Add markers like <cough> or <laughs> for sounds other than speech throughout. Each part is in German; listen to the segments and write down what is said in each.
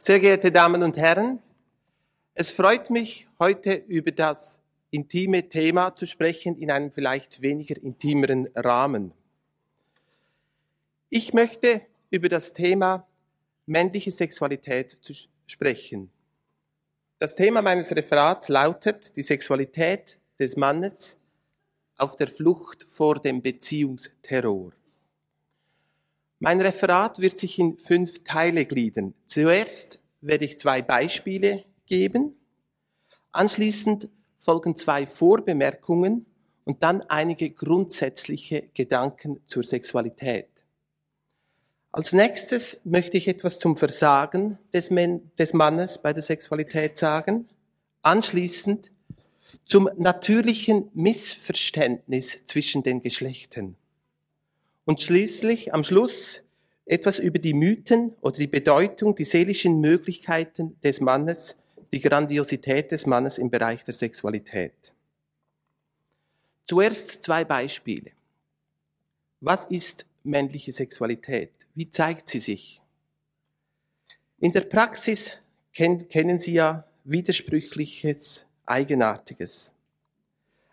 Sehr geehrte Damen und Herren, es freut mich, heute über das intime Thema zu sprechen in einem vielleicht weniger intimeren Rahmen. Ich möchte über das Thema männliche Sexualität zu sprechen. Das Thema meines Referats lautet die Sexualität des Mannes auf der Flucht vor dem Beziehungsterror. Mein Referat wird sich in fünf Teile gliedern. Zuerst werde ich zwei Beispiele geben. Anschließend folgen zwei Vorbemerkungen und dann einige grundsätzliche Gedanken zur Sexualität. Als nächstes möchte ich etwas zum Versagen des, des Mannes bei der Sexualität sagen. Anschließend zum natürlichen Missverständnis zwischen den Geschlechtern. Und schließlich am Schluss etwas über die Mythen oder die Bedeutung, die seelischen Möglichkeiten des Mannes, die Grandiosität des Mannes im Bereich der Sexualität. Zuerst zwei Beispiele. Was ist männliche Sexualität? Wie zeigt sie sich? In der Praxis kennen Sie ja Widersprüchliches, Eigenartiges.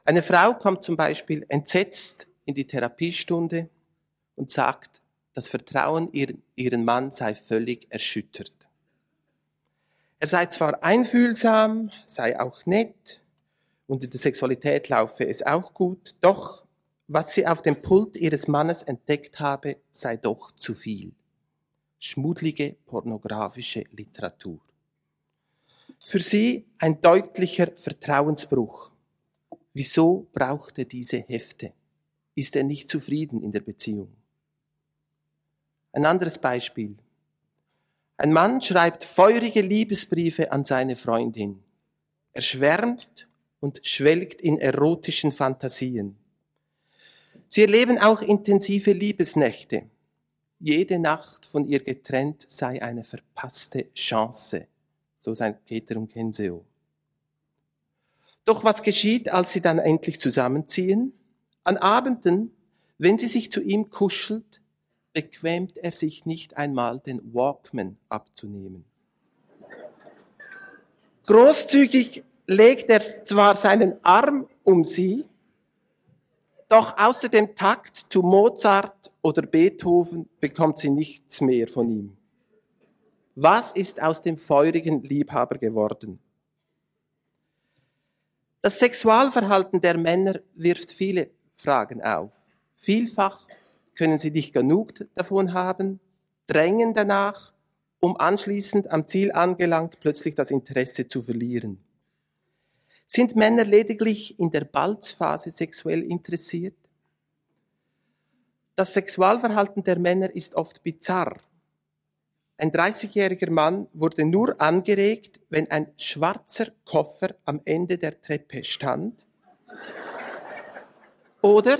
Eine Frau kommt zum Beispiel entsetzt in die Therapiestunde und sagt, das Vertrauen in ihren Mann sei völlig erschüttert. Er sei zwar einfühlsam, sei auch nett und in der Sexualität laufe es auch gut, doch was sie auf dem Pult ihres Mannes entdeckt habe, sei doch zu viel. Schmudlige pornografische Literatur. Für sie ein deutlicher Vertrauensbruch. Wieso braucht er diese Hefte? Ist er nicht zufrieden in der Beziehung? Ein anderes Beispiel. Ein Mann schreibt feurige Liebesbriefe an seine Freundin. Er schwärmt und schwelgt in erotischen Fantasien. Sie erleben auch intensive Liebesnächte. Jede Nacht von ihr getrennt sei eine verpasste Chance, so sein Peter und Kenseo. Doch was geschieht, als sie dann endlich zusammenziehen? An Abenden, wenn sie sich zu ihm kuschelt, bequemt er sich nicht einmal, den Walkman abzunehmen. Großzügig legt er zwar seinen Arm um sie, doch außer dem Takt zu Mozart oder Beethoven bekommt sie nichts mehr von ihm. Was ist aus dem feurigen Liebhaber geworden? Das Sexualverhalten der Männer wirft viele Fragen auf. Vielfach können sie nicht genug davon haben, drängen danach, um anschließend am Ziel angelangt plötzlich das Interesse zu verlieren. Sind Männer lediglich in der Balzphase sexuell interessiert? Das Sexualverhalten der Männer ist oft bizarr. Ein 30-jähriger Mann wurde nur angeregt, wenn ein schwarzer Koffer am Ende der Treppe stand. Oder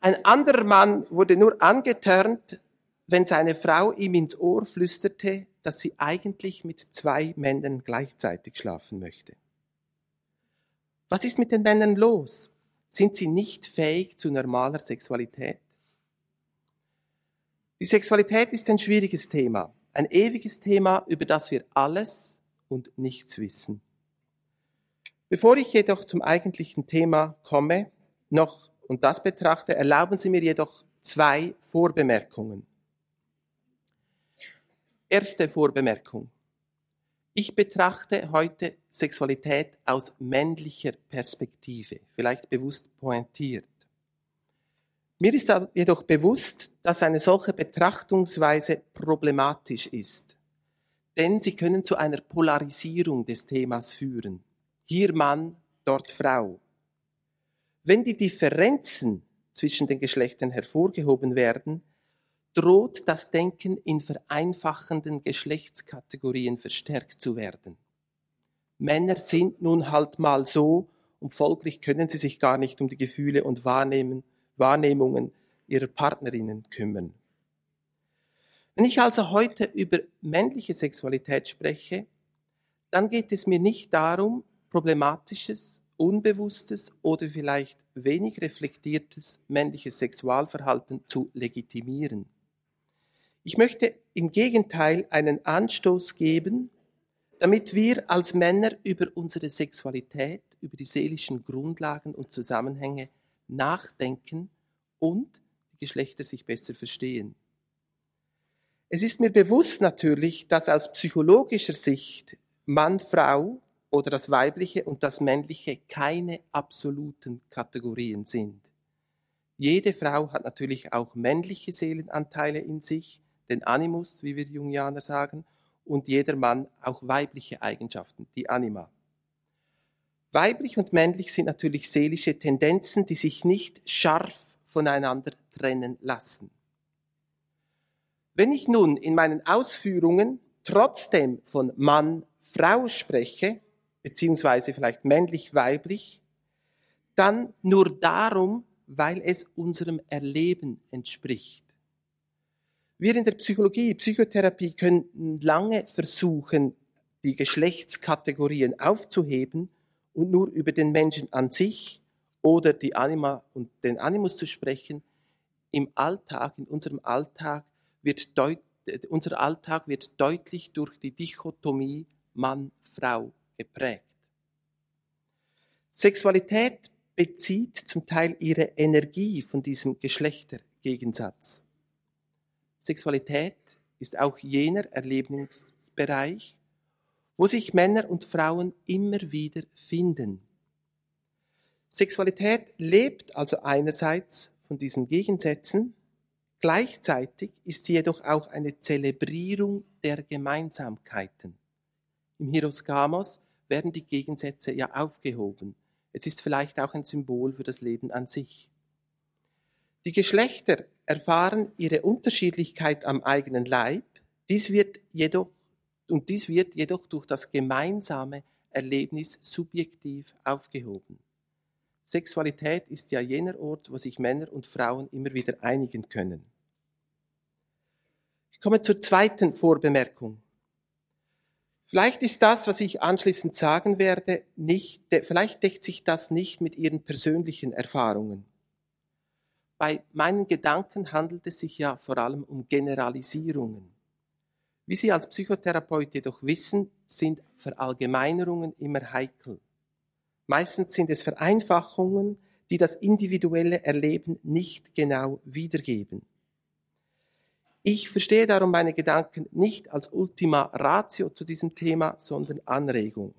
ein anderer Mann wurde nur angetörnt, wenn seine Frau ihm ins Ohr flüsterte, dass sie eigentlich mit zwei Männern gleichzeitig schlafen möchte. Was ist mit den Männern los? Sind sie nicht fähig zu normaler Sexualität? Die Sexualität ist ein schwieriges Thema, ein ewiges Thema, über das wir alles und nichts wissen. Bevor ich jedoch zum eigentlichen Thema komme, noch und das betrachte, erlauben Sie mir jedoch zwei Vorbemerkungen. Erste Vorbemerkung. Ich betrachte heute Sexualität aus männlicher Perspektive, vielleicht bewusst pointiert. Mir ist jedoch bewusst, dass eine solche Betrachtungsweise problematisch ist, denn sie können zu einer Polarisierung des Themas führen. Hier Mann, dort Frau. Wenn die Differenzen zwischen den Geschlechtern hervorgehoben werden, droht das Denken in vereinfachenden Geschlechtskategorien verstärkt zu werden. Männer sind nun halt mal so und folglich können sie sich gar nicht um die Gefühle und Wahrnehmungen ihrer Partnerinnen kümmern. Wenn ich also heute über männliche Sexualität spreche, dann geht es mir nicht darum, problematisches unbewusstes oder vielleicht wenig reflektiertes männliches Sexualverhalten zu legitimieren. Ich möchte im Gegenteil einen Anstoß geben, damit wir als Männer über unsere Sexualität, über die seelischen Grundlagen und Zusammenhänge nachdenken und die Geschlechter sich besser verstehen. Es ist mir bewusst natürlich, dass aus psychologischer Sicht Mann, Frau oder das Weibliche und das Männliche keine absoluten Kategorien sind. Jede Frau hat natürlich auch männliche Seelenanteile in sich, den Animus, wie wir Jungianer sagen, und jeder Mann auch weibliche Eigenschaften, die Anima. Weiblich und männlich sind natürlich seelische Tendenzen, die sich nicht scharf voneinander trennen lassen. Wenn ich nun in meinen Ausführungen trotzdem von Mann, Frau spreche, beziehungsweise vielleicht männlich-weiblich, dann nur darum, weil es unserem Erleben entspricht. Wir in der Psychologie, Psychotherapie können lange versuchen, die Geschlechtskategorien aufzuheben und nur über den Menschen an sich oder die Anima und den Animus zu sprechen. Im Alltag, in unserem Alltag wird deut unser Alltag wird deutlich durch die Dichotomie Mann-Frau geprägt. Sexualität bezieht zum Teil ihre Energie von diesem Geschlechtergegensatz. Sexualität ist auch jener Erlebnisbereich, wo sich Männer und Frauen immer wieder finden. Sexualität lebt also einerseits von diesen Gegensätzen, gleichzeitig ist sie jedoch auch eine Zelebrierung der Gemeinsamkeiten. Im Hieroskamos werden die Gegensätze ja aufgehoben. Es ist vielleicht auch ein Symbol für das Leben an sich. Die Geschlechter erfahren ihre Unterschiedlichkeit am eigenen Leib, dies wird jedoch, und dies wird jedoch durch das gemeinsame Erlebnis subjektiv aufgehoben. Sexualität ist ja jener Ort, wo sich Männer und Frauen immer wieder einigen können. Ich komme zur zweiten Vorbemerkung. Vielleicht ist das, was ich anschließend sagen werde, nicht, vielleicht deckt sich das nicht mit Ihren persönlichen Erfahrungen. Bei meinen Gedanken handelt es sich ja vor allem um Generalisierungen. Wie Sie als Psychotherapeut jedoch wissen, sind Verallgemeinerungen immer heikel. Meistens sind es Vereinfachungen, die das individuelle Erleben nicht genau wiedergeben. Ich verstehe darum meine Gedanken nicht als Ultima Ratio zu diesem Thema, sondern Anregung.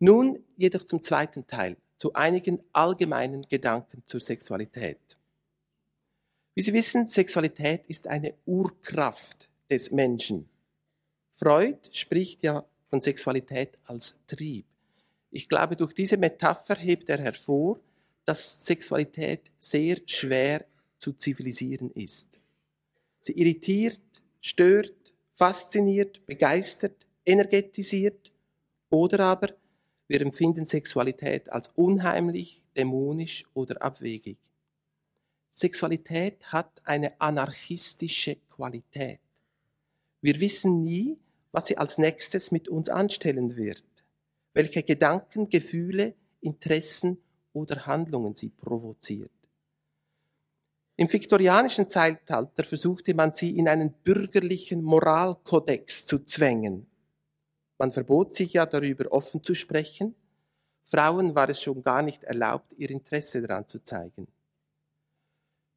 Nun jedoch zum zweiten Teil, zu einigen allgemeinen Gedanken zur Sexualität. Wie Sie wissen, Sexualität ist eine Urkraft des Menschen. Freud spricht ja von Sexualität als Trieb. Ich glaube, durch diese Metapher hebt er hervor, dass Sexualität sehr schwer zu zivilisieren ist. Sie irritiert, stört, fasziniert, begeistert, energetisiert oder aber wir empfinden Sexualität als unheimlich, dämonisch oder abwegig. Sexualität hat eine anarchistische Qualität. Wir wissen nie, was sie als nächstes mit uns anstellen wird, welche Gedanken, Gefühle, Interessen oder Handlungen sie provoziert. Im viktorianischen Zeitalter versuchte man sie in einen bürgerlichen Moralkodex zu zwängen. Man verbot sich ja darüber offen zu sprechen. Frauen war es schon gar nicht erlaubt, ihr Interesse daran zu zeigen.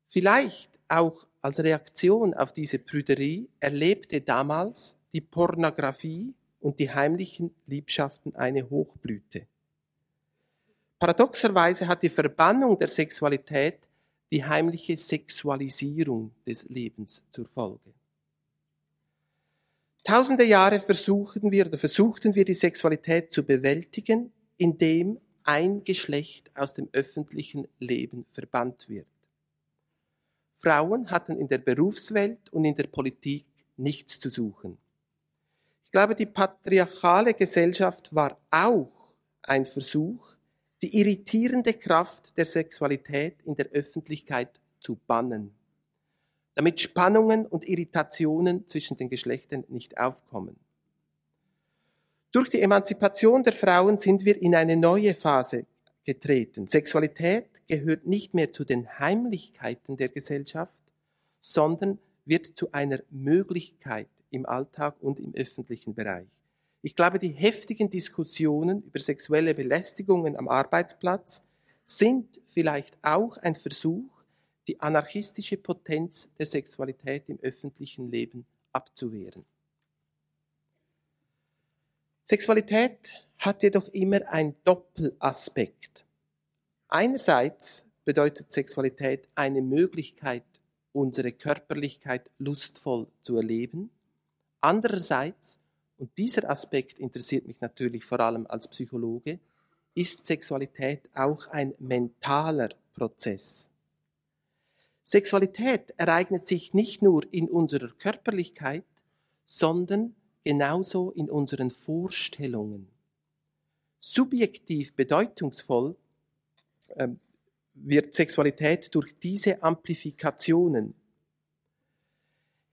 Vielleicht auch als Reaktion auf diese Prüderie erlebte damals die Pornografie und die heimlichen Liebschaften eine Hochblüte. Paradoxerweise hat die Verbannung der Sexualität die heimliche Sexualisierung des Lebens zur Folge. Tausende Jahre versuchen wir oder versuchten wir die Sexualität zu bewältigen, indem ein Geschlecht aus dem öffentlichen Leben verbannt wird. Frauen hatten in der Berufswelt und in der Politik nichts zu suchen. Ich glaube, die patriarchale Gesellschaft war auch ein Versuch, die irritierende Kraft der Sexualität in der Öffentlichkeit zu bannen, damit Spannungen und Irritationen zwischen den Geschlechtern nicht aufkommen. Durch die Emanzipation der Frauen sind wir in eine neue Phase getreten. Sexualität gehört nicht mehr zu den Heimlichkeiten der Gesellschaft, sondern wird zu einer Möglichkeit im Alltag und im öffentlichen Bereich. Ich glaube, die heftigen Diskussionen über sexuelle Belästigungen am Arbeitsplatz sind vielleicht auch ein Versuch, die anarchistische Potenz der Sexualität im öffentlichen Leben abzuwehren. Sexualität hat jedoch immer einen Doppelaspekt. Einerseits bedeutet Sexualität eine Möglichkeit, unsere Körperlichkeit lustvoll zu erleben. Andererseits, und dieser Aspekt interessiert mich natürlich vor allem als Psychologe, ist Sexualität auch ein mentaler Prozess. Sexualität ereignet sich nicht nur in unserer Körperlichkeit, sondern genauso in unseren Vorstellungen. Subjektiv bedeutungsvoll äh, wird Sexualität durch diese Amplifikationen.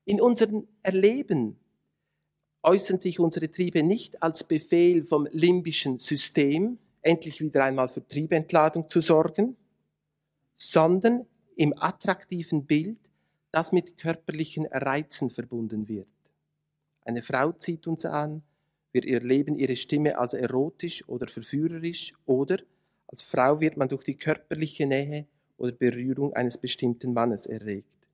In unserem Erleben äußern sich unsere Triebe nicht als Befehl vom limbischen System, endlich wieder einmal für Triebentladung zu sorgen, sondern im attraktiven Bild, das mit körperlichen Reizen verbunden wird. Eine Frau zieht uns an, wir erleben ihre Stimme als erotisch oder verführerisch oder als Frau wird man durch die körperliche Nähe oder Berührung eines bestimmten Mannes erregt.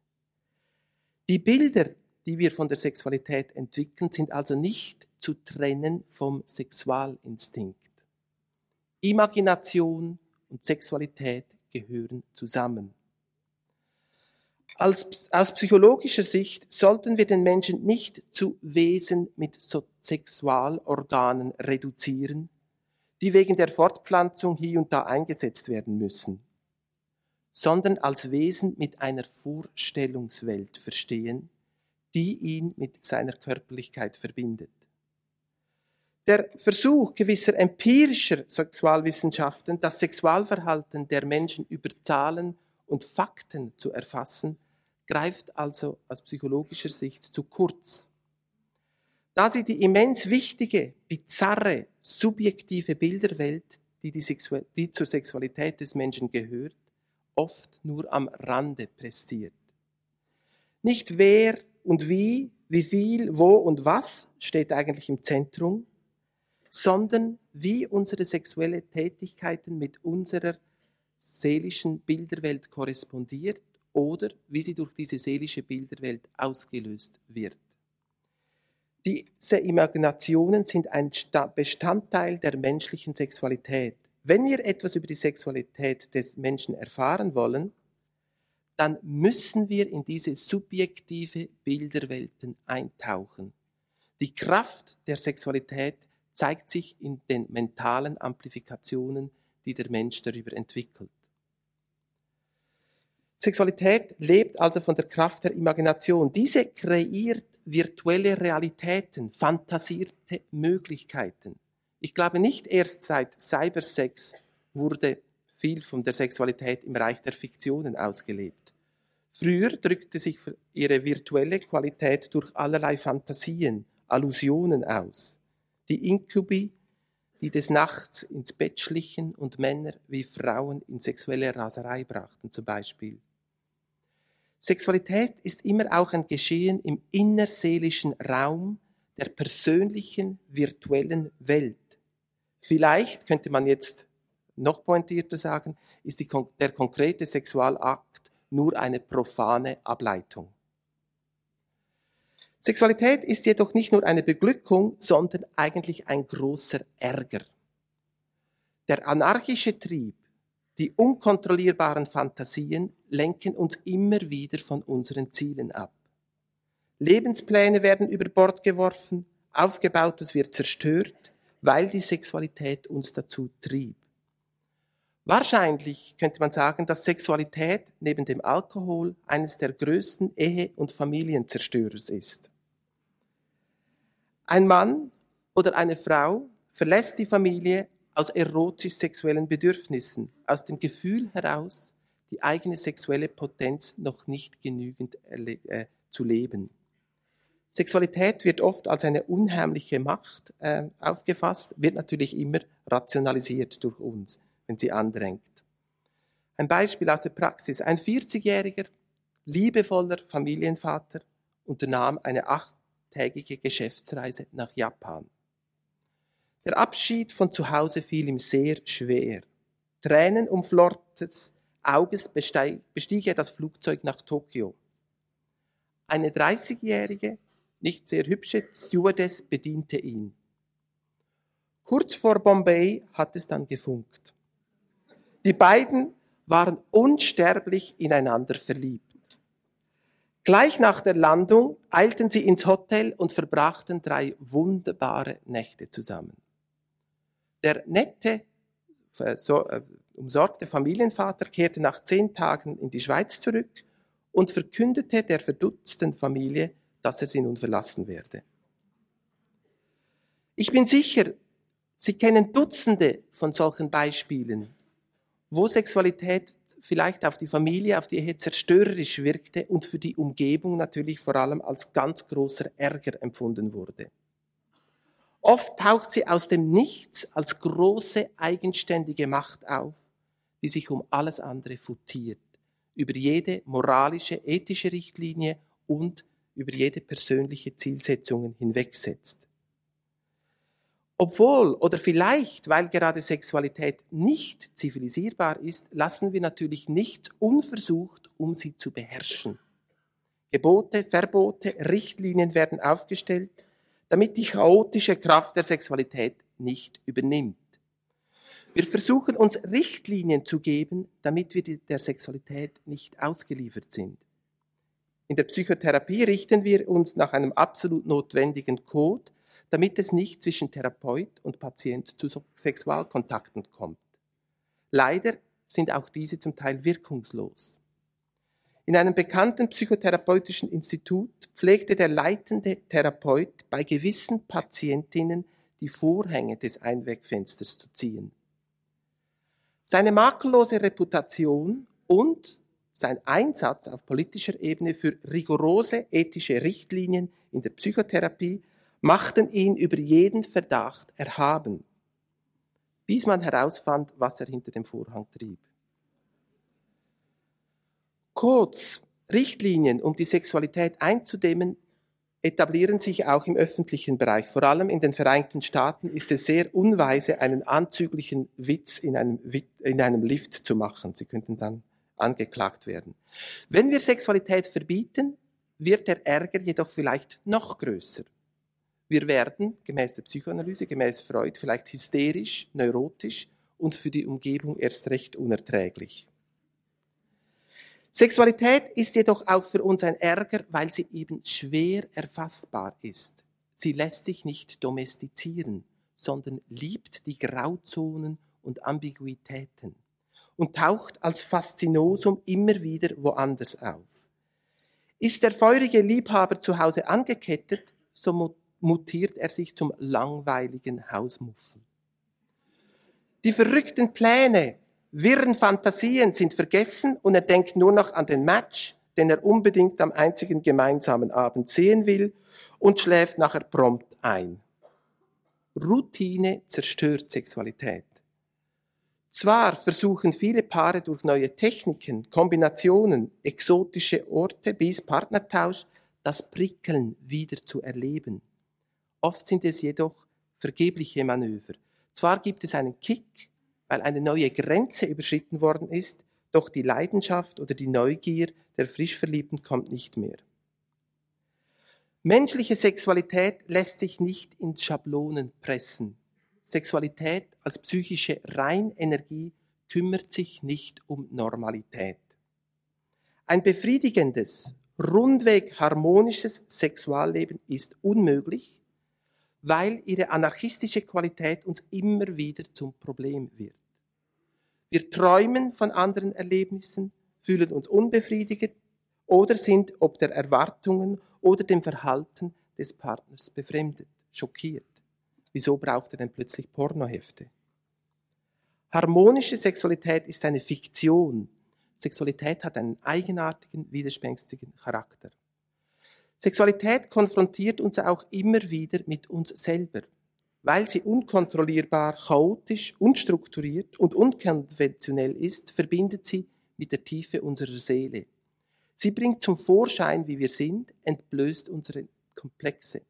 Die Bilder, die wir von der Sexualität entwickeln, sind also nicht zu trennen vom Sexualinstinkt. Imagination und Sexualität gehören zusammen. Als, aus psychologischer Sicht sollten wir den Menschen nicht zu Wesen mit Sexualorganen reduzieren, die wegen der Fortpflanzung hier und da eingesetzt werden müssen, sondern als Wesen mit einer Vorstellungswelt verstehen, die ihn mit seiner Körperlichkeit verbindet. Der Versuch gewisser empirischer Sexualwissenschaften, das Sexualverhalten der Menschen über Zahlen und Fakten zu erfassen, greift also aus psychologischer Sicht zu kurz. Da sie die immens wichtige, bizarre, subjektive Bilderwelt, die, die, die zur Sexualität des Menschen gehört, oft nur am Rande prestiert. Nicht wer und wie, wie viel, wo und was steht eigentlich im Zentrum, sondern wie unsere sexuelle Tätigkeiten mit unserer seelischen Bilderwelt korrespondiert oder wie sie durch diese seelische Bilderwelt ausgelöst wird. Diese Imaginationen sind ein Bestandteil der menschlichen Sexualität. Wenn wir etwas über die Sexualität des Menschen erfahren wollen, dann müssen wir in diese subjektive Bilderwelten eintauchen. Die Kraft der Sexualität zeigt sich in den mentalen Amplifikationen, die der Mensch darüber entwickelt. Sexualität lebt also von der Kraft der Imagination. Diese kreiert virtuelle Realitäten, fantasierte Möglichkeiten. Ich glaube, nicht erst seit Cybersex wurde viel von der Sexualität im Reich der Fiktionen ausgelebt. Früher drückte sich ihre virtuelle Qualität durch allerlei Fantasien, Allusionen aus. Die Inkubi, die des Nachts ins Bett schlichen und Männer wie Frauen in sexuelle Raserei brachten zum Beispiel. Sexualität ist immer auch ein Geschehen im innerseelischen Raum der persönlichen virtuellen Welt. Vielleicht könnte man jetzt noch pointierter sagen, ist die, der konkrete Sexualakt nur eine profane Ableitung. Sexualität ist jedoch nicht nur eine Beglückung, sondern eigentlich ein großer Ärger. Der anarchische Trieb die unkontrollierbaren Fantasien lenken uns immer wieder von unseren Zielen ab. Lebenspläne werden über Bord geworfen, Aufgebautes wird zerstört, weil die Sexualität uns dazu trieb. Wahrscheinlich könnte man sagen, dass Sexualität neben dem Alkohol eines der größten Ehe- und Familienzerstörers ist. Ein Mann oder eine Frau verlässt die Familie aus erotisch-sexuellen Bedürfnissen, aus dem Gefühl heraus, die eigene sexuelle Potenz noch nicht genügend äh, zu leben. Sexualität wird oft als eine unheimliche Macht äh, aufgefasst, wird natürlich immer rationalisiert durch uns, wenn sie andrängt. Ein Beispiel aus der Praxis. Ein 40-Jähriger liebevoller Familienvater, unternahm eine achttägige Geschäftsreise nach Japan. Der Abschied von zu Hause fiel ihm sehr schwer. Tränen umflortes Auges bestieg er das Flugzeug nach Tokio. Eine 30-jährige, nicht sehr hübsche Stewardess bediente ihn. Kurz vor Bombay hat es dann gefunkt. Die beiden waren unsterblich ineinander verliebt. Gleich nach der Landung eilten sie ins Hotel und verbrachten drei wunderbare Nächte zusammen. Der nette, so, äh, umsorgte Familienvater kehrte nach zehn Tagen in die Schweiz zurück und verkündete der verdutzten Familie, dass er sie nun verlassen werde. Ich bin sicher, Sie kennen Dutzende von solchen Beispielen, wo Sexualität vielleicht auf die Familie, auf die Ehe zerstörerisch wirkte und für die Umgebung natürlich vor allem als ganz großer Ärger empfunden wurde. Oft taucht sie aus dem Nichts als große eigenständige Macht auf, die sich um alles andere futiert, über jede moralische, ethische Richtlinie und über jede persönliche Zielsetzungen hinwegsetzt. Obwohl oder vielleicht, weil gerade Sexualität nicht zivilisierbar ist, lassen wir natürlich nichts unversucht, um sie zu beherrschen. Gebote, Verbote, Richtlinien werden aufgestellt, damit die chaotische Kraft der Sexualität nicht übernimmt. Wir versuchen uns Richtlinien zu geben, damit wir der Sexualität nicht ausgeliefert sind. In der Psychotherapie richten wir uns nach einem absolut notwendigen Code, damit es nicht zwischen Therapeut und Patient zu Sexualkontakten kommt. Leider sind auch diese zum Teil wirkungslos. In einem bekannten psychotherapeutischen Institut pflegte der leitende Therapeut bei gewissen Patientinnen die Vorhänge des Einwegfensters zu ziehen. Seine makellose Reputation und sein Einsatz auf politischer Ebene für rigorose ethische Richtlinien in der Psychotherapie machten ihn über jeden Verdacht erhaben, bis man herausfand, was er hinter dem Vorhang trieb. Codes, Richtlinien, um die Sexualität einzudämmen, etablieren sich auch im öffentlichen Bereich. Vor allem in den Vereinigten Staaten ist es sehr unweise, einen anzüglichen Witz in einem, in einem Lift zu machen. Sie könnten dann angeklagt werden. Wenn wir Sexualität verbieten, wird der Ärger jedoch vielleicht noch größer. Wir werden, gemäß der Psychoanalyse, gemäß Freud, vielleicht hysterisch, neurotisch und für die Umgebung erst recht unerträglich. Sexualität ist jedoch auch für uns ein Ärger, weil sie eben schwer erfassbar ist. Sie lässt sich nicht domestizieren, sondern liebt die Grauzonen und Ambiguitäten und taucht als Faszinosum immer wieder woanders auf. Ist der feurige Liebhaber zu Hause angekettet, so mutiert er sich zum langweiligen Hausmuffel. Die verrückten Pläne, wirren Fantasien sind vergessen und er denkt nur noch an den Match, den er unbedingt am einzigen gemeinsamen Abend sehen will und schläft nachher prompt ein. Routine zerstört Sexualität. Zwar versuchen viele Paare durch neue Techniken, Kombinationen, exotische Orte bis Partnertausch das Prickeln wieder zu erleben. Oft sind es jedoch vergebliche Manöver. Zwar gibt es einen Kick, weil eine neue Grenze überschritten worden ist, doch die Leidenschaft oder die Neugier der Frischverliebten kommt nicht mehr. Menschliche Sexualität lässt sich nicht in Schablonen pressen. Sexualität als psychische Reinenergie kümmert sich nicht um Normalität. Ein befriedigendes, rundweg harmonisches Sexualleben ist unmöglich, weil ihre anarchistische Qualität uns immer wieder zum Problem wird. Wir träumen von anderen Erlebnissen, fühlen uns unbefriedigt oder sind ob der Erwartungen oder dem Verhalten des Partners befremdet, schockiert. Wieso braucht er denn plötzlich Pornohefte? Harmonische Sexualität ist eine Fiktion. Sexualität hat einen eigenartigen, widerspenstigen Charakter. Sexualität konfrontiert uns auch immer wieder mit uns selber, weil sie unkontrollierbar, chaotisch, unstrukturiert und unkonventionell ist, verbindet sie mit der Tiefe unserer Seele. Sie bringt zum Vorschein, wie wir sind, entblößt unsere Komplexe.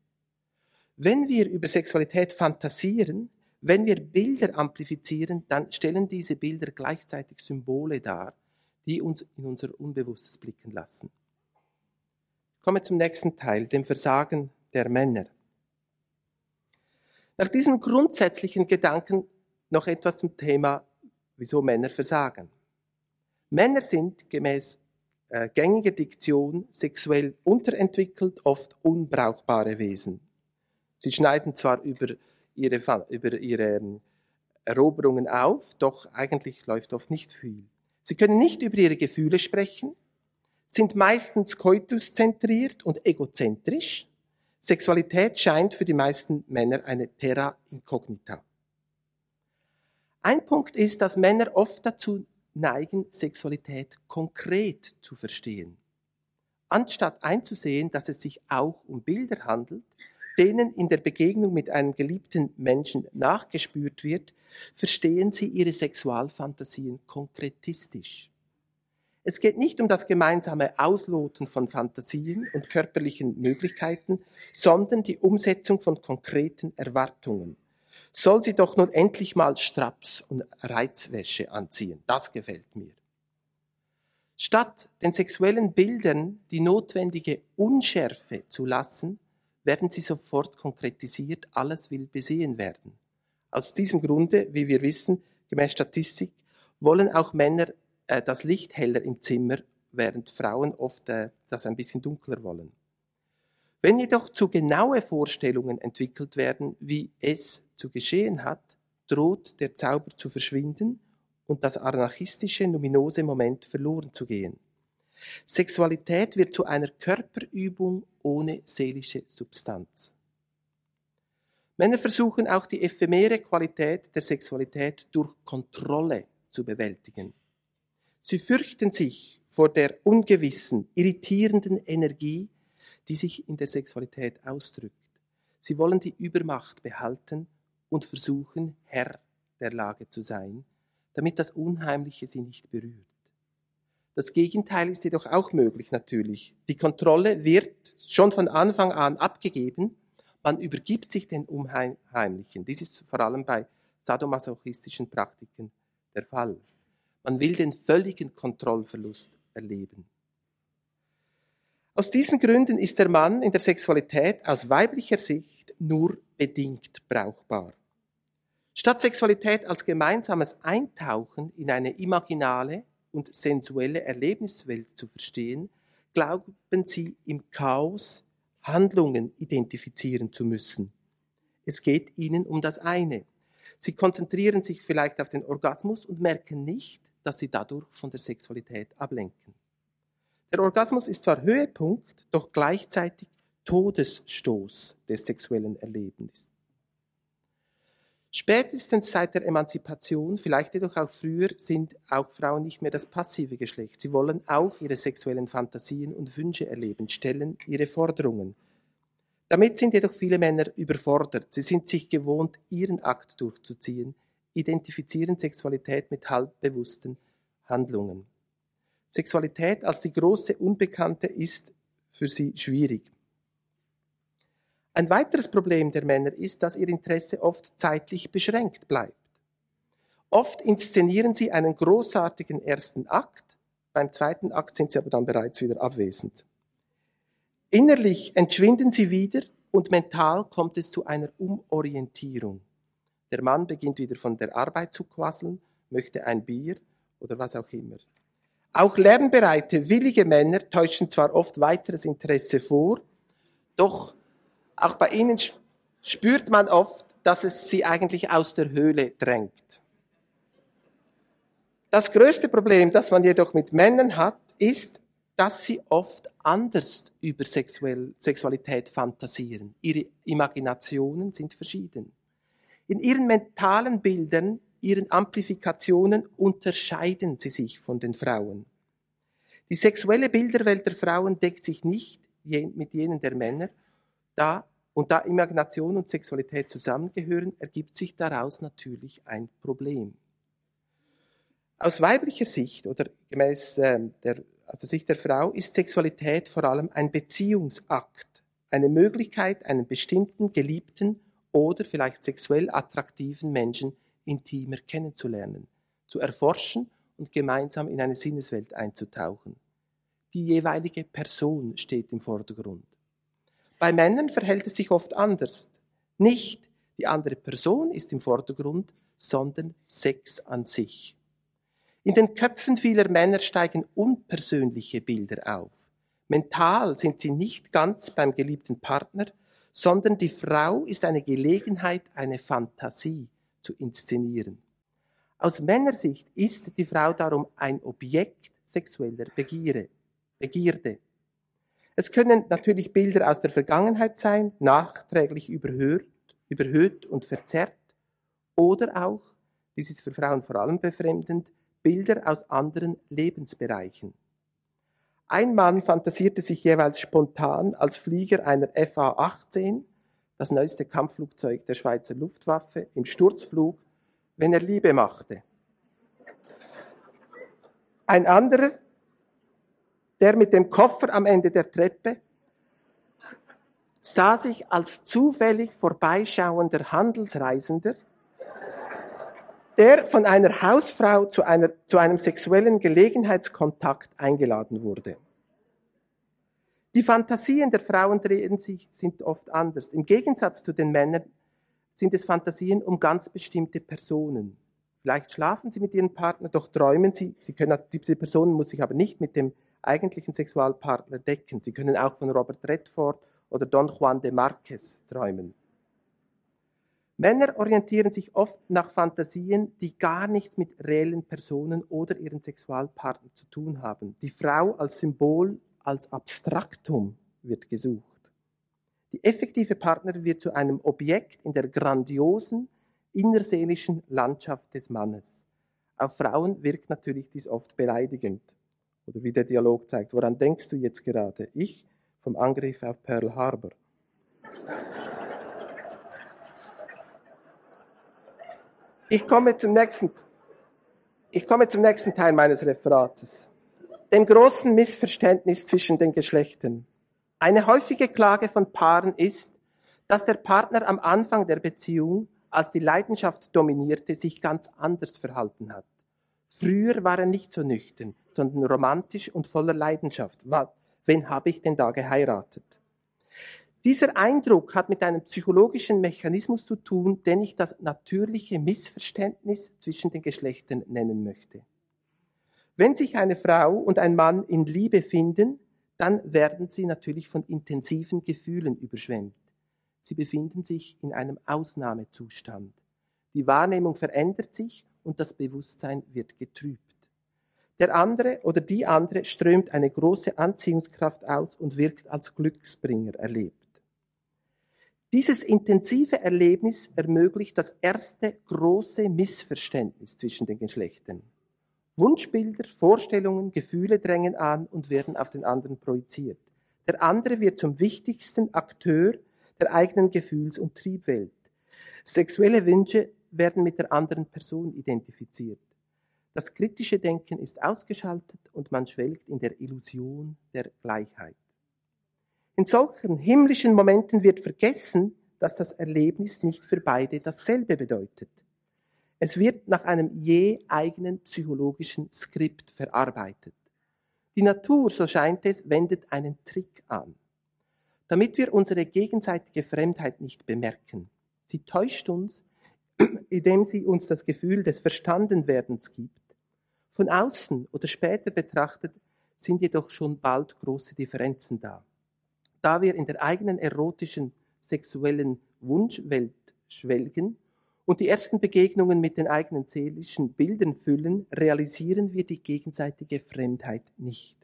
Wenn wir über Sexualität fantasieren, wenn wir Bilder amplifizieren, dann stellen diese Bilder gleichzeitig Symbole dar, die uns in unser Unbewusstes blicken lassen. Ich komme zum nächsten Teil, dem Versagen der Männer. Nach diesen grundsätzlichen Gedanken noch etwas zum Thema, wieso Männer versagen. Männer sind gemäß äh, gängiger Diktion sexuell unterentwickelt, oft unbrauchbare Wesen. Sie schneiden zwar über ihre, über ihre ähm, Eroberungen auf, doch eigentlich läuft oft nicht viel. Sie können nicht über ihre Gefühle sprechen, sind meistens koituszentriert und egozentrisch. Sexualität scheint für die meisten Männer eine Terra incognita. Ein Punkt ist, dass Männer oft dazu neigen, Sexualität konkret zu verstehen. Anstatt einzusehen, dass es sich auch um Bilder handelt, denen in der Begegnung mit einem geliebten Menschen nachgespürt wird, verstehen sie ihre Sexualfantasien konkretistisch. Es geht nicht um das gemeinsame Ausloten von Fantasien und körperlichen Möglichkeiten, sondern die Umsetzung von konkreten Erwartungen. Soll sie doch nun endlich mal Straps und Reizwäsche anziehen. Das gefällt mir. Statt den sexuellen Bildern die notwendige Unschärfe zu lassen, werden sie sofort konkretisiert, alles will besehen werden. Aus diesem Grunde, wie wir wissen, gemäß Statistik, wollen auch Männer äh, das Licht heller im Zimmer, während Frauen oft äh, das ein bisschen dunkler wollen. Wenn jedoch zu genaue Vorstellungen entwickelt werden, wie es zu geschehen hat, droht der Zauber zu verschwinden und das anarchistische, numinose Moment verloren zu gehen. Sexualität wird zu einer Körperübung ohne seelische Substanz. Männer versuchen auch die ephemere Qualität der Sexualität durch Kontrolle zu bewältigen. Sie fürchten sich vor der ungewissen, irritierenden Energie, die sich in der Sexualität ausdrückt. Sie wollen die Übermacht behalten und versuchen, Herr der Lage zu sein, damit das Unheimliche sie nicht berührt. Das Gegenteil ist jedoch auch möglich natürlich. Die Kontrolle wird schon von Anfang an abgegeben. Man übergibt sich den Unheimlichen. Dies ist vor allem bei sadomasochistischen Praktiken der Fall. Man will den völligen Kontrollverlust erleben. Aus diesen Gründen ist der Mann in der Sexualität aus weiblicher Sicht nur bedingt brauchbar. Statt Sexualität als gemeinsames Eintauchen in eine imaginale, und sensuelle Erlebniswelt zu verstehen, glauben sie im Chaos Handlungen identifizieren zu müssen. Es geht ihnen um das eine. Sie konzentrieren sich vielleicht auf den Orgasmus und merken nicht, dass sie dadurch von der Sexualität ablenken. Der Orgasmus ist zwar Höhepunkt, doch gleichzeitig Todesstoß des sexuellen Erlebnisses. Spätestens seit der Emanzipation, vielleicht jedoch auch früher, sind auch Frauen nicht mehr das passive Geschlecht. Sie wollen auch ihre sexuellen Fantasien und Wünsche erleben, stellen ihre Forderungen. Damit sind jedoch viele Männer überfordert. Sie sind sich gewohnt, ihren Akt durchzuziehen, identifizieren Sexualität mit halbbewussten Handlungen. Sexualität als die große Unbekannte ist für sie schwierig. Ein weiteres Problem der Männer ist, dass ihr Interesse oft zeitlich beschränkt bleibt. Oft inszenieren sie einen großartigen ersten Akt, beim zweiten Akt sind sie aber dann bereits wieder abwesend. Innerlich entschwinden sie wieder und mental kommt es zu einer Umorientierung. Der Mann beginnt wieder von der Arbeit zu quasseln, möchte ein Bier oder was auch immer. Auch lernbereite, willige Männer täuschen zwar oft weiteres Interesse vor, doch auch bei ihnen spürt man oft, dass es sie eigentlich aus der Höhle drängt. Das größte Problem, das man jedoch mit Männern hat, ist, dass sie oft anders über Sexuell, Sexualität fantasieren. Ihre Imaginationen sind verschieden. In ihren mentalen Bildern, ihren Amplifikationen unterscheiden sie sich von den Frauen. Die sexuelle Bilderwelt der Frauen deckt sich nicht mit jenen der Männer da, und da Imagination und Sexualität zusammengehören, ergibt sich daraus natürlich ein Problem. Aus weiblicher Sicht oder gemäß äh, der der Sicht der Frau, ist Sexualität vor allem ein Beziehungsakt, eine Möglichkeit, einen bestimmten geliebten oder vielleicht sexuell attraktiven Menschen intimer kennenzulernen, zu erforschen und gemeinsam in eine Sinneswelt einzutauchen. Die jeweilige Person steht im Vordergrund. Bei Männern verhält es sich oft anders. Nicht die andere Person ist im Vordergrund, sondern Sex an sich. In den Köpfen vieler Männer steigen unpersönliche Bilder auf. Mental sind sie nicht ganz beim geliebten Partner, sondern die Frau ist eine Gelegenheit, eine Fantasie zu inszenieren. Aus Männersicht ist die Frau darum ein Objekt sexueller Begierde. Begierde. Es können natürlich Bilder aus der Vergangenheit sein, nachträglich überhört, überhöht und verzerrt, oder auch, dies ist für Frauen vor allem befremdend, Bilder aus anderen Lebensbereichen. Ein Mann fantasierte sich jeweils spontan als Flieger einer FA-18, das neueste Kampfflugzeug der Schweizer Luftwaffe, im Sturzflug, wenn er Liebe machte. Ein anderer, der mit dem Koffer am Ende der Treppe, sah sich als zufällig vorbeischauender Handelsreisender, der von einer Hausfrau zu, einer, zu einem sexuellen Gelegenheitskontakt eingeladen wurde. Die Fantasien der Frauen drehen sich, sind oft anders. Im Gegensatz zu den Männern sind es Fantasien um ganz bestimmte Personen. Vielleicht schlafen sie mit ihrem Partner, doch träumen sie. sie können, diese Person muss sich aber nicht mit dem eigentlichen Sexualpartner decken. Sie können auch von Robert Redford oder Don Juan de Marquez träumen. Männer orientieren sich oft nach Fantasien, die gar nichts mit reellen Personen oder ihren Sexualpartnern zu tun haben. Die Frau als Symbol, als Abstraktum wird gesucht. Die effektive Partner wird zu einem Objekt in der grandiosen, innerseelischen Landschaft des Mannes. Auf Frauen wirkt natürlich dies oft beleidigend. Oder wie der Dialog zeigt, woran denkst du jetzt gerade? Ich vom Angriff auf Pearl Harbor. Ich komme zum nächsten, ich komme zum nächsten Teil meines Referates. Dem großen Missverständnis zwischen den Geschlechtern. Eine häufige Klage von Paaren ist, dass der Partner am Anfang der Beziehung, als die Leidenschaft dominierte, sich ganz anders verhalten hat. Früher war er nicht so nüchtern, sondern romantisch und voller Leidenschaft. Wen habe ich denn da geheiratet? Dieser Eindruck hat mit einem psychologischen Mechanismus zu tun, den ich das natürliche Missverständnis zwischen den Geschlechtern nennen möchte. Wenn sich eine Frau und ein Mann in Liebe finden, dann werden sie natürlich von intensiven Gefühlen überschwemmt. Sie befinden sich in einem Ausnahmezustand. Die Wahrnehmung verändert sich und das Bewusstsein wird getrübt. Der andere oder die andere strömt eine große Anziehungskraft aus und wirkt als Glücksbringer erlebt. Dieses intensive Erlebnis ermöglicht das erste große Missverständnis zwischen den Geschlechtern. Wunschbilder, Vorstellungen, Gefühle drängen an und werden auf den anderen projiziert. Der andere wird zum wichtigsten Akteur der eigenen Gefühls- und Triebwelt. Sexuelle Wünsche werden mit der anderen Person identifiziert. Das kritische Denken ist ausgeschaltet und man schwelgt in der Illusion der Gleichheit. In solchen himmlischen Momenten wird vergessen, dass das Erlebnis nicht für beide dasselbe bedeutet. Es wird nach einem je eigenen psychologischen Skript verarbeitet. Die Natur, so scheint es, wendet einen Trick an. Damit wir unsere gegenseitige Fremdheit nicht bemerken. Sie täuscht uns, <clears throat> indem sie uns das Gefühl des Verstandenwerdens gibt. Von außen oder später betrachtet sind jedoch schon bald große Differenzen da da wir in der eigenen erotischen sexuellen Wunschwelt schwelgen und die ersten Begegnungen mit den eigenen seelischen Bildern füllen, realisieren wir die gegenseitige Fremdheit nicht.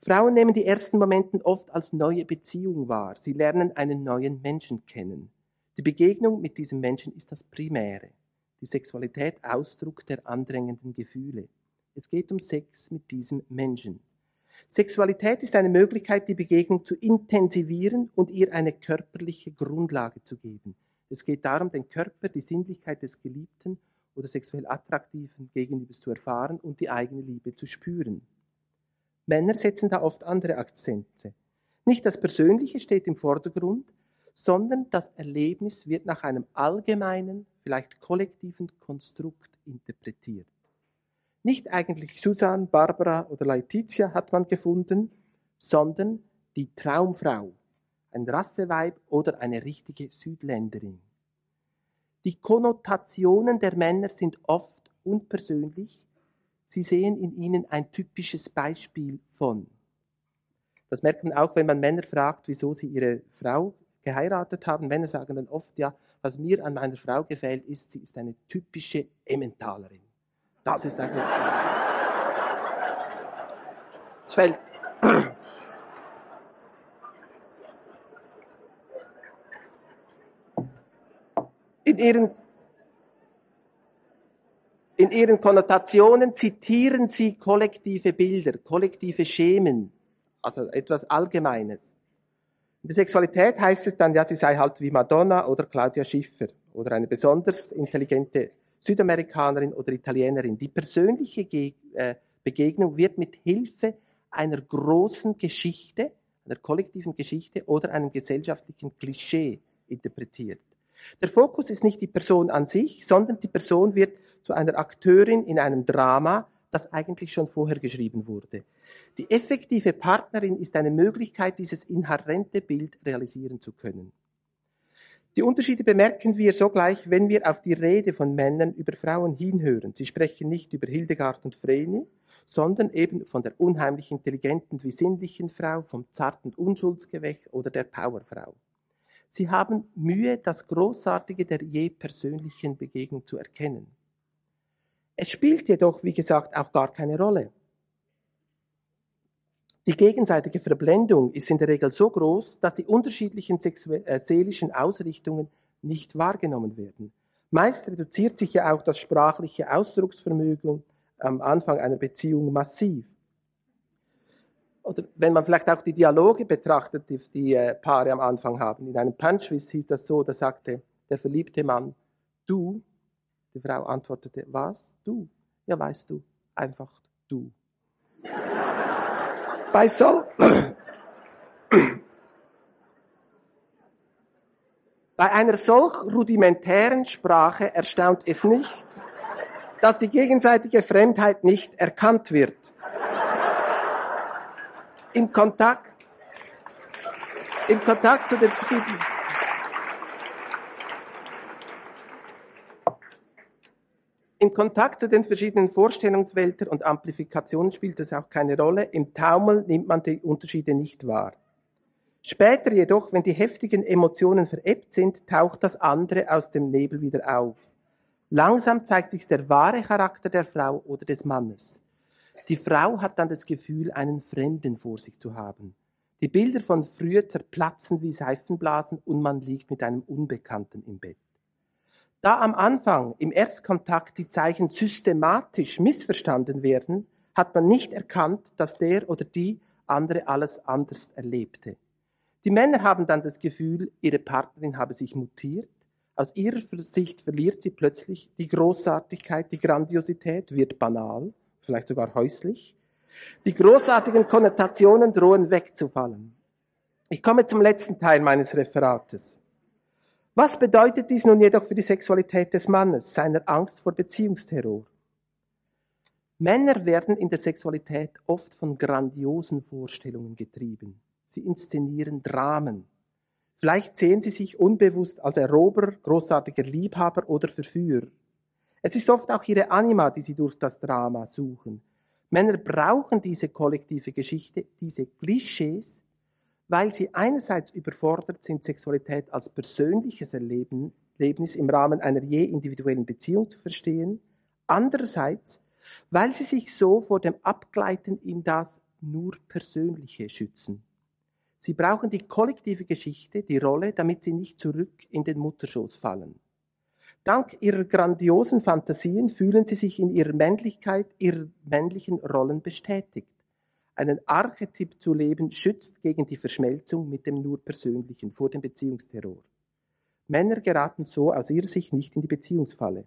Frauen nehmen die ersten Momente oft als neue Beziehung wahr. Sie lernen einen neuen Menschen kennen. Die Begegnung mit diesem Menschen ist das Primäre. Die Sexualität Ausdruck der andrängenden Gefühle. Es geht um Sex mit diesem Menschen. Sexualität ist eine Möglichkeit, die Begegnung zu intensivieren und ihr eine körperliche Grundlage zu geben. Es geht darum, den Körper, die Sinnlichkeit des Geliebten oder sexuell Attraktiven gegenüber zu erfahren und die eigene Liebe zu spüren. Männer setzen da oft andere Akzente. Nicht das Persönliche steht im Vordergrund, sondern das Erlebnis wird nach einem allgemeinen, vielleicht kollektiven Konstrukt interpretiert. Nicht eigentlich Susan, Barbara oder Laetitia hat man gefunden, sondern die Traumfrau, ein Rasseweib oder eine richtige Südländerin. Die Konnotationen der Männer sind oft unpersönlich. Sie sehen in ihnen ein typisches Beispiel von. Das merkt man auch, wenn man Männer fragt, wieso sie ihre Frau geheiratet haben. Männer sagen dann oft, ja, was mir an meiner Frau gefällt, ist, sie ist eine typische Emmentalerin. Das ist eigentlich. Es fällt. In ihren, in ihren Konnotationen zitieren sie kollektive Bilder, kollektive Schemen, also etwas Allgemeines. In der Sexualität heißt es dann, ja, sie sei halt wie Madonna oder Claudia Schiffer oder eine besonders intelligente Südamerikanerin oder Italienerin. Die persönliche äh, Begegnung wird mit Hilfe einer großen Geschichte, einer kollektiven Geschichte oder einem gesellschaftlichen Klischee interpretiert. Der Fokus ist nicht die Person an sich, sondern die Person wird zu einer Akteurin in einem Drama, das eigentlich schon vorher geschrieben wurde. Die effektive Partnerin ist eine Möglichkeit, dieses inhärente Bild realisieren zu können. Die Unterschiede bemerken wir sogleich, wenn wir auf die Rede von Männern über Frauen hinhören. Sie sprechen nicht über Hildegard und Vreni, sondern eben von der unheimlich intelligenten wie sinnlichen Frau, vom zarten Unschuldsgewächt oder der Powerfrau. Sie haben Mühe, das Großartige der je persönlichen Begegnung zu erkennen. Es spielt jedoch, wie gesagt, auch gar keine Rolle. Die gegenseitige Verblendung ist in der Regel so groß, dass die unterschiedlichen äh, seelischen Ausrichtungen nicht wahrgenommen werden. Meist reduziert sich ja auch das sprachliche Ausdrucksvermögen am Anfang einer Beziehung massiv. Oder wenn man vielleicht auch die Dialoge betrachtet, die die äh, Paare am Anfang haben. In einem Punchwiss hieß das so, da sagte der verliebte Mann, du, die Frau antwortete, was? Du? Ja, weißt du, einfach du bei so bei einer solch rudimentären Sprache erstaunt es nicht, dass die gegenseitige Fremdheit nicht erkannt wird. Im Kontakt, im Kontakt zu den verschiedenen Im Kontakt zu den verschiedenen Vorstellungswelten und Amplifikationen spielt es auch keine Rolle. Im Taumel nimmt man die Unterschiede nicht wahr. Später jedoch, wenn die heftigen Emotionen verebbt sind, taucht das andere aus dem Nebel wieder auf. Langsam zeigt sich der wahre Charakter der Frau oder des Mannes. Die Frau hat dann das Gefühl, einen Fremden vor sich zu haben. Die Bilder von früher zerplatzen wie Seifenblasen und man liegt mit einem Unbekannten im Bett. Da am Anfang im Erstkontakt die Zeichen systematisch missverstanden werden, hat man nicht erkannt, dass der oder die andere alles anders erlebte. Die Männer haben dann das Gefühl, ihre Partnerin habe sich mutiert. Aus ihrer Sicht verliert sie plötzlich die Großartigkeit, die Grandiosität, wird banal, vielleicht sogar häuslich. Die großartigen Konnotationen drohen wegzufallen. Ich komme zum letzten Teil meines Referates. Was bedeutet dies nun jedoch für die Sexualität des Mannes, seiner Angst vor Beziehungsterror? Männer werden in der Sexualität oft von grandiosen Vorstellungen getrieben. Sie inszenieren Dramen. Vielleicht sehen sie sich unbewusst als Eroberer, großartiger Liebhaber oder Verführer. Es ist oft auch ihre Anima, die sie durch das Drama suchen. Männer brauchen diese kollektive Geschichte, diese Klischees, weil sie einerseits überfordert sind, Sexualität als persönliches Erleben, Erlebnis im Rahmen einer je individuellen Beziehung zu verstehen, andererseits, weil sie sich so vor dem Abgleiten in das nur Persönliche schützen. Sie brauchen die kollektive Geschichte, die Rolle, damit sie nicht zurück in den Mutterschoß fallen. Dank ihrer grandiosen Fantasien fühlen sie sich in ihrer Männlichkeit, ihrer männlichen Rollen bestätigt. Einen Archetyp zu leben schützt gegen die Verschmelzung mit dem nur Persönlichen, vor dem Beziehungsterror. Männer geraten so aus ihrer Sicht nicht in die Beziehungsfalle.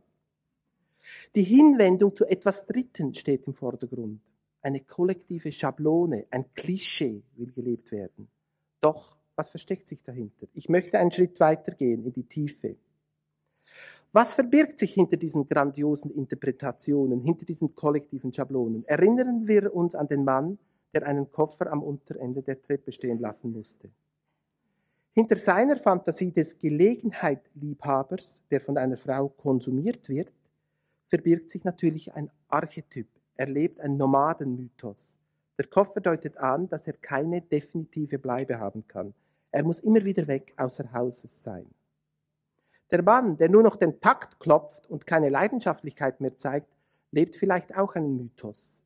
Die Hinwendung zu etwas Dritten steht im Vordergrund. eine kollektive Schablone, ein Klischee will gelebt werden. Doch, was versteckt sich dahinter? Ich möchte einen Schritt weitergehen in die Tiefe. Was verbirgt sich hinter diesen grandiosen Interpretationen, hinter diesen kollektiven Schablonen? Erinnern wir uns an den Mann, der einen Koffer am Unterende der Treppe stehen lassen musste. Hinter seiner Fantasie des Gelegenheitliebhabers, der von einer Frau konsumiert wird, verbirgt sich natürlich ein Archetyp. Er lebt ein Nomadenmythos. Der Koffer deutet an, dass er keine definitive Bleibe haben kann. Er muss immer wieder weg außer Hauses sein. Der Mann, der nur noch den Takt klopft und keine Leidenschaftlichkeit mehr zeigt, lebt vielleicht auch einen Mythos.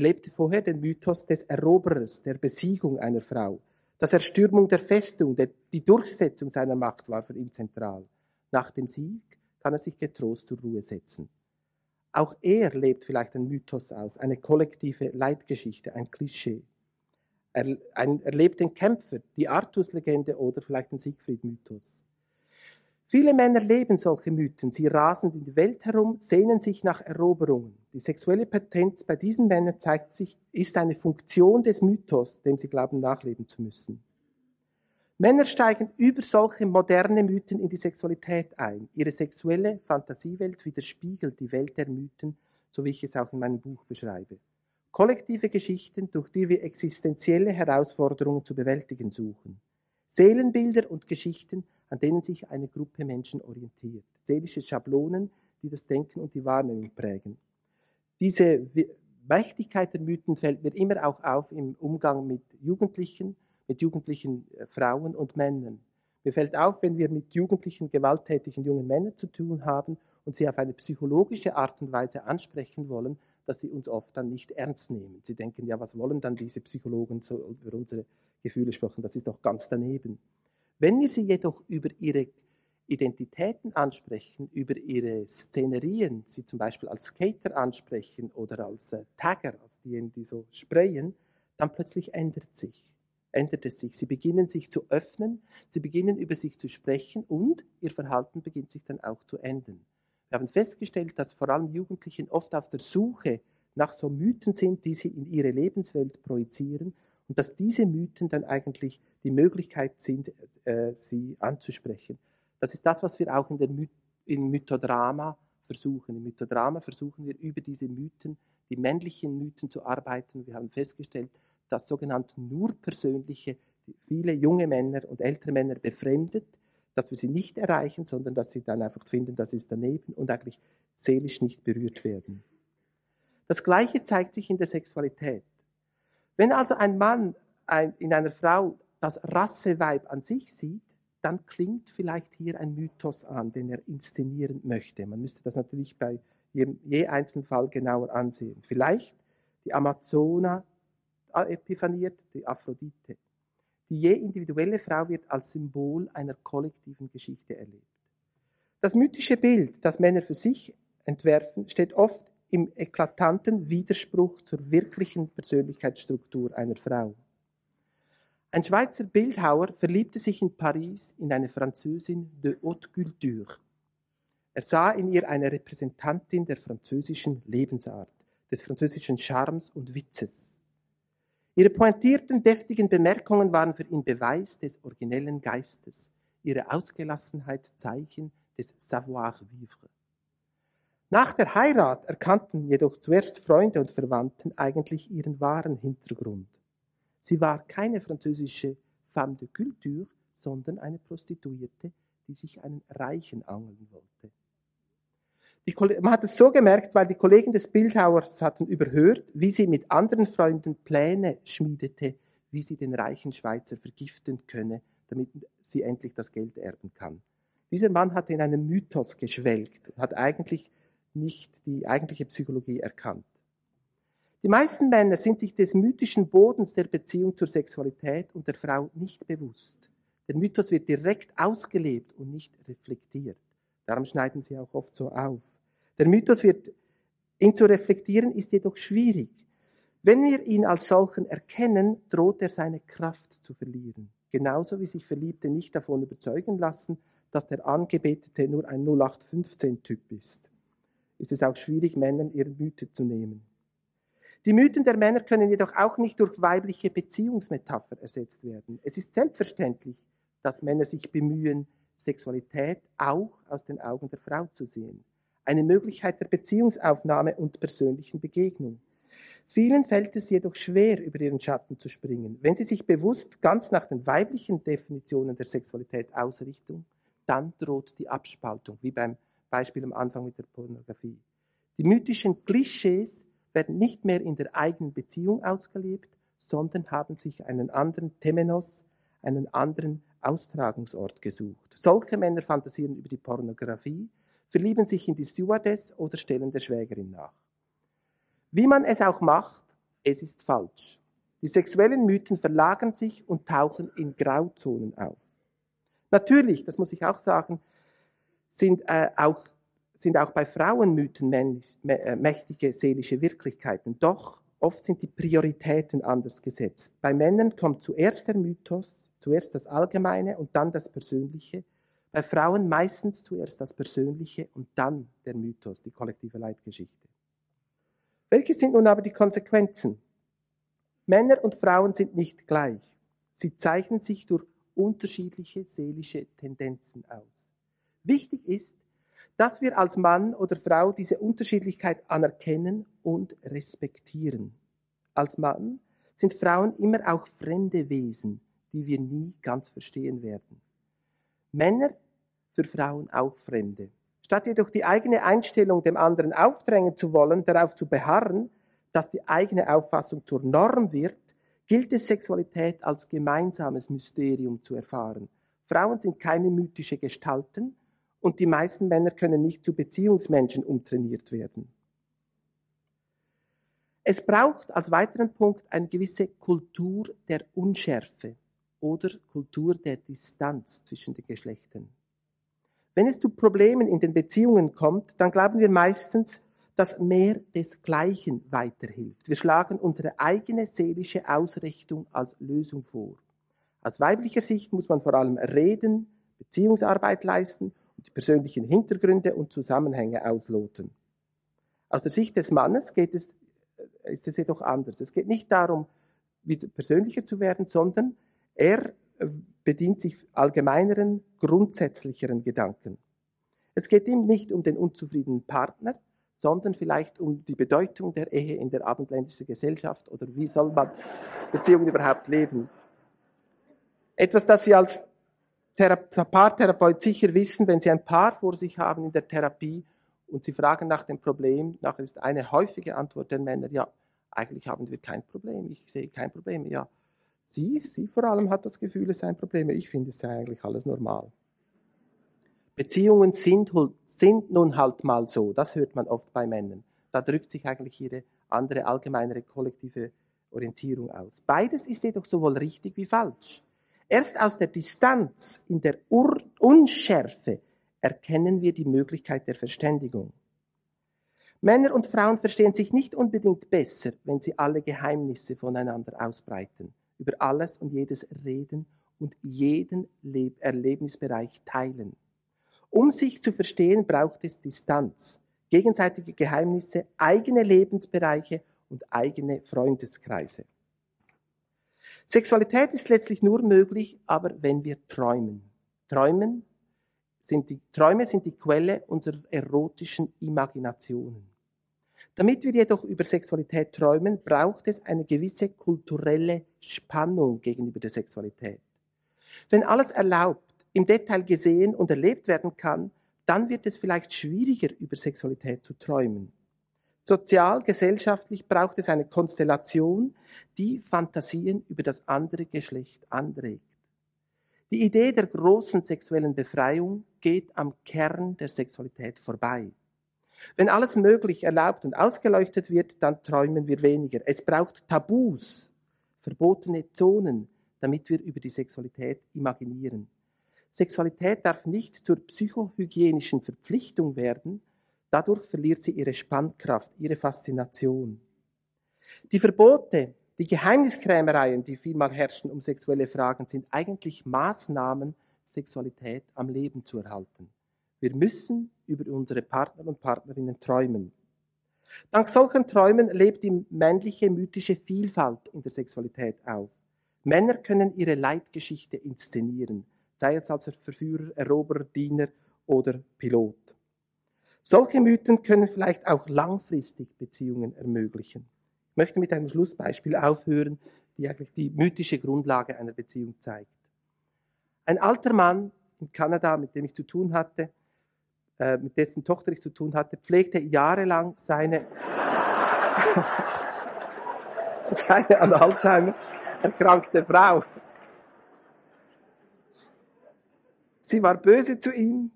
Er lebte vorher den Mythos des Eroberers, der Besiegung einer Frau. Das Erstürmung der Festung, die Durchsetzung seiner Macht war für ihn zentral. Nach dem Sieg kann er sich getrost zur Ruhe setzen. Auch er lebt vielleicht einen Mythos aus, eine kollektive Leitgeschichte, ein Klischee. Er, ein, er lebt den Kämpfer, die Artus-Legende oder vielleicht den Siegfried-Mythos. Viele Männer leben solche Mythen. Sie rasen in die Welt herum, sehnen sich nach Eroberungen. Die sexuelle Potenz bei diesen Männern zeigt sich, ist eine Funktion des Mythos, dem sie glauben nachleben zu müssen. Männer steigen über solche moderne Mythen in die Sexualität ein. Ihre sexuelle Fantasiewelt widerspiegelt die Welt der Mythen, so wie ich es auch in meinem Buch beschreibe. Kollektive Geschichten, durch die wir existenzielle Herausforderungen zu bewältigen suchen. Seelenbilder und Geschichten, an denen sich eine Gruppe Menschen orientiert. Seelische Schablonen, die das Denken und die Wahrnehmung prägen. Diese Mächtigkeit der Mythen fällt mir immer auch auf im Umgang mit Jugendlichen, mit jugendlichen äh, Frauen und Männern. Mir fällt auf, wenn wir mit jugendlichen, gewalttätigen jungen Männern zu tun haben und sie auf eine psychologische Art und Weise ansprechen wollen, dass sie uns oft dann nicht ernst nehmen. Sie denken, ja, was wollen dann diese Psychologen so über unsere Gefühle sprechen? Das ist doch ganz daneben. Wenn wir sie jedoch über ihre Identitäten ansprechen, über ihre Szenerien, sie zum Beispiel als Skater ansprechen oder als äh, Tagger, also diejenigen, die so sprayen, dann plötzlich ändert sich, ändert es sich. Sie beginnen sich zu öffnen, sie beginnen über sich zu sprechen und ihr Verhalten beginnt sich dann auch zu ändern. Wir haben festgestellt, dass vor allem Jugendlichen oft auf der Suche nach so Mythen sind, die sie in ihre Lebenswelt projizieren und dass diese Mythen dann eigentlich die Möglichkeit sind, äh, sie anzusprechen. Das ist das, was wir auch in der My in Mythodrama versuchen. Im Mythodrama versuchen wir über diese Mythen, die männlichen Mythen zu arbeiten. Wir haben festgestellt, dass sogenannte nur persönliche, viele junge Männer und ältere Männer befremdet, dass wir sie nicht erreichen, sondern dass sie dann einfach finden, das ist daneben und eigentlich seelisch nicht berührt werden. Das Gleiche zeigt sich in der Sexualität. Wenn also ein Mann in einer Frau das Rasseweib an sich sieht, dann klingt vielleicht hier ein Mythos an, den er inszenieren möchte. Man müsste das natürlich bei jedem, je einzelnen Fall genauer ansehen. Vielleicht die Amazona epiphaniert, die Aphrodite. Die je individuelle Frau wird als Symbol einer kollektiven Geschichte erlebt. Das mythische Bild, das Männer für sich entwerfen, steht oft im eklatanten Widerspruch zur wirklichen Persönlichkeitsstruktur einer Frau. Ein Schweizer Bildhauer verliebte sich in Paris in eine Französin de haute culture. Er sah in ihr eine Repräsentantin der französischen Lebensart, des französischen Charmes und Witzes. Ihre pointierten, deftigen Bemerkungen waren für ihn Beweis des originellen Geistes, ihre Ausgelassenheit Zeichen des Savoir-vivre. Nach der Heirat erkannten jedoch zuerst Freunde und Verwandten eigentlich ihren wahren Hintergrund. Sie war keine französische femme de culture, sondern eine Prostituierte, die sich einen Reichen angeln wollte. Man hat es so gemerkt, weil die Kollegen des Bildhauers hatten überhört, wie sie mit anderen Freunden Pläne schmiedete, wie sie den reichen Schweizer vergiften könne, damit sie endlich das Geld erben kann. Dieser Mann hatte in einem Mythos geschwelgt und hat eigentlich nicht die eigentliche Psychologie erkannt. Die meisten Männer sind sich des mythischen Bodens der Beziehung zur Sexualität und der Frau nicht bewusst. Der Mythos wird direkt ausgelebt und nicht reflektiert. Darum schneiden sie auch oft so auf. Der Mythos wird, ihn zu reflektieren, ist jedoch schwierig. Wenn wir ihn als solchen erkennen, droht er seine Kraft zu verlieren. Genauso wie sich Verliebte nicht davon überzeugen lassen, dass der Angebetete nur ein 0815-Typ ist ist es auch schwierig, Männern ihre Mythe zu nehmen. Die Mythen der Männer können jedoch auch nicht durch weibliche Beziehungsmetapher ersetzt werden. Es ist selbstverständlich, dass Männer sich bemühen, Sexualität auch aus den Augen der Frau zu sehen. Eine Möglichkeit der Beziehungsaufnahme und persönlichen Begegnung. Vielen fällt es jedoch schwer, über ihren Schatten zu springen. Wenn sie sich bewusst ganz nach den weiblichen Definitionen der Sexualität ausrichten, dann droht die Abspaltung, wie beim Beispiel am Anfang mit der Pornografie. Die mythischen Klischees werden nicht mehr in der eigenen Beziehung ausgelebt, sondern haben sich einen anderen Temenos, einen anderen Austragungsort gesucht. Solche Männer fantasieren über die Pornografie, verlieben sich in die Stewardess oder stellen der Schwägerin nach. Wie man es auch macht, es ist falsch. Die sexuellen Mythen verlagern sich und tauchen in Grauzonen auf. Natürlich, das muss ich auch sagen, sind, äh, auch, sind auch bei Frauenmythen äh, mächtige seelische Wirklichkeiten. Doch oft sind die Prioritäten anders gesetzt. Bei Männern kommt zuerst der Mythos, zuerst das Allgemeine und dann das Persönliche. Bei Frauen meistens zuerst das Persönliche und dann der Mythos, die kollektive Leitgeschichte. Welche sind nun aber die Konsequenzen? Männer und Frauen sind nicht gleich. Sie zeichnen sich durch unterschiedliche seelische Tendenzen aus. Wichtig ist, dass wir als Mann oder Frau diese Unterschiedlichkeit anerkennen und respektieren. Als Mann sind Frauen immer auch fremde Wesen, die wir nie ganz verstehen werden. Männer für Frauen auch Fremde. Statt jedoch die eigene Einstellung dem anderen aufdrängen zu wollen, darauf zu beharren, dass die eigene Auffassung zur Norm wird, gilt es Sexualität als gemeinsames Mysterium zu erfahren. Frauen sind keine mythische Gestalten und die meisten Männer können nicht zu Beziehungsmenschen umtrainiert werden. Es braucht als weiteren Punkt eine gewisse Kultur der Unschärfe oder Kultur der Distanz zwischen den Geschlechtern. Wenn es zu Problemen in den Beziehungen kommt, dann glauben wir meistens, dass mehr desgleichen weiterhilft. Wir schlagen unsere eigene seelische Ausrichtung als Lösung vor. Aus weiblicher Sicht muss man vor allem reden, Beziehungsarbeit leisten die persönlichen Hintergründe und Zusammenhänge ausloten. Aus der Sicht des Mannes geht es, ist es jedoch anders. Es geht nicht darum, wieder persönlicher zu werden, sondern er äh, bedient sich allgemeineren, grundsätzlicheren Gedanken. Es geht ihm nicht um den unzufriedenen Partner, sondern vielleicht um die Bedeutung der Ehe in der abendländischen Gesellschaft oder wie soll man Beziehungen überhaupt leben. Etwas, das Sie als Paartherapeut sicher wissen, wenn Sie ein Paar vor sich haben in der Therapie und Sie fragen nach dem Problem, nachher ist eine häufige Antwort der Männer, ja, eigentlich haben wir kein Problem, ich sehe kein Problem, ja, Sie, sie vor allem hat das Gefühl, es sei ein Problem. Ich finde, es sei eigentlich alles normal. Beziehungen sind, sind nun halt mal so. Das hört man oft bei Männern. Da drückt sich eigentlich ihre andere allgemeinere kollektive Orientierung aus. Beides ist jedoch sowohl richtig wie falsch. Erst aus der Distanz, in der Ur Unschärfe, erkennen wir die Möglichkeit der Verständigung. Männer und Frauen verstehen sich nicht unbedingt besser, wenn sie alle Geheimnisse voneinander ausbreiten über alles und jedes reden und jeden Leb Erlebnisbereich teilen. Um sich zu verstehen, braucht es Distanz, gegenseitige Geheimnisse, eigene Lebensbereiche und eigene Freundeskreise. Sexualität ist letztlich nur möglich, aber wenn wir träumen. Träumen sind die, Träume sind die Quelle unserer erotischen Imaginationen. Damit wir jedoch über Sexualität träumen, braucht es eine gewisse kulturelle Spannung gegenüber der Sexualität. Wenn alles erlaubt, im Detail gesehen und erlebt werden kann, dann wird es vielleicht schwieriger, über Sexualität zu träumen. Sozial, gesellschaftlich braucht es eine Konstellation, die Fantasien über das andere Geschlecht anregt. Die Idee der großen sexuellen Befreiung geht am Kern der Sexualität vorbei. Wenn alles möglich erlaubt und ausgeleuchtet wird, dann träumen wir weniger. Es braucht Tabus, verbotene Zonen, damit wir über die Sexualität imaginieren. Sexualität darf nicht zur psychohygienischen Verpflichtung werden, dadurch verliert sie ihre Spannkraft, ihre Faszination. Die Verbote, die Geheimniskrämereien, die vielmal herrschen um sexuelle Fragen, sind eigentlich Maßnahmen, Sexualität am Leben zu erhalten. Wir müssen über unsere Partner und Partnerinnen träumen. Dank solchen Träumen lebt die männliche mythische Vielfalt in der Sexualität auf. Männer können ihre Leitgeschichte inszenieren, sei es als Verführer, Eroberer, Diener oder Pilot. Solche Mythen können vielleicht auch langfristig Beziehungen ermöglichen. Ich möchte mit einem Schlussbeispiel aufhören, die eigentlich die mythische Grundlage einer Beziehung zeigt. Ein alter Mann in Kanada, mit dem ich zu tun hatte, äh, mit dessen Tochter ich zu tun hatte, pflegte jahrelang seine, <laughs> seine an Alzheimer erkrankte Frau. Sie war böse zu ihm,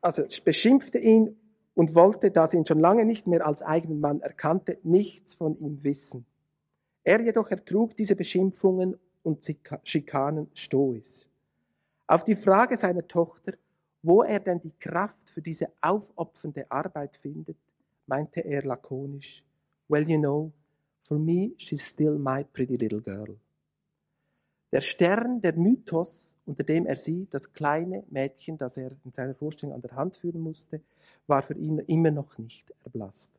also beschimpfte ihn und wollte, da sie ihn schon lange nicht mehr als eigenen Mann erkannte, nichts von ihm wissen. Er jedoch ertrug diese Beschimpfungen und Schikanen stoisch. Auf die Frage seiner Tochter, wo er denn die Kraft für diese aufopfernde Arbeit findet, meinte er lakonisch, Well, you know, for me she's still my pretty little girl. Der Stern, der Mythos, unter dem er sie, das kleine Mädchen, das er in seiner Vorstellung an der Hand führen musste, war für ihn immer noch nicht erblasst.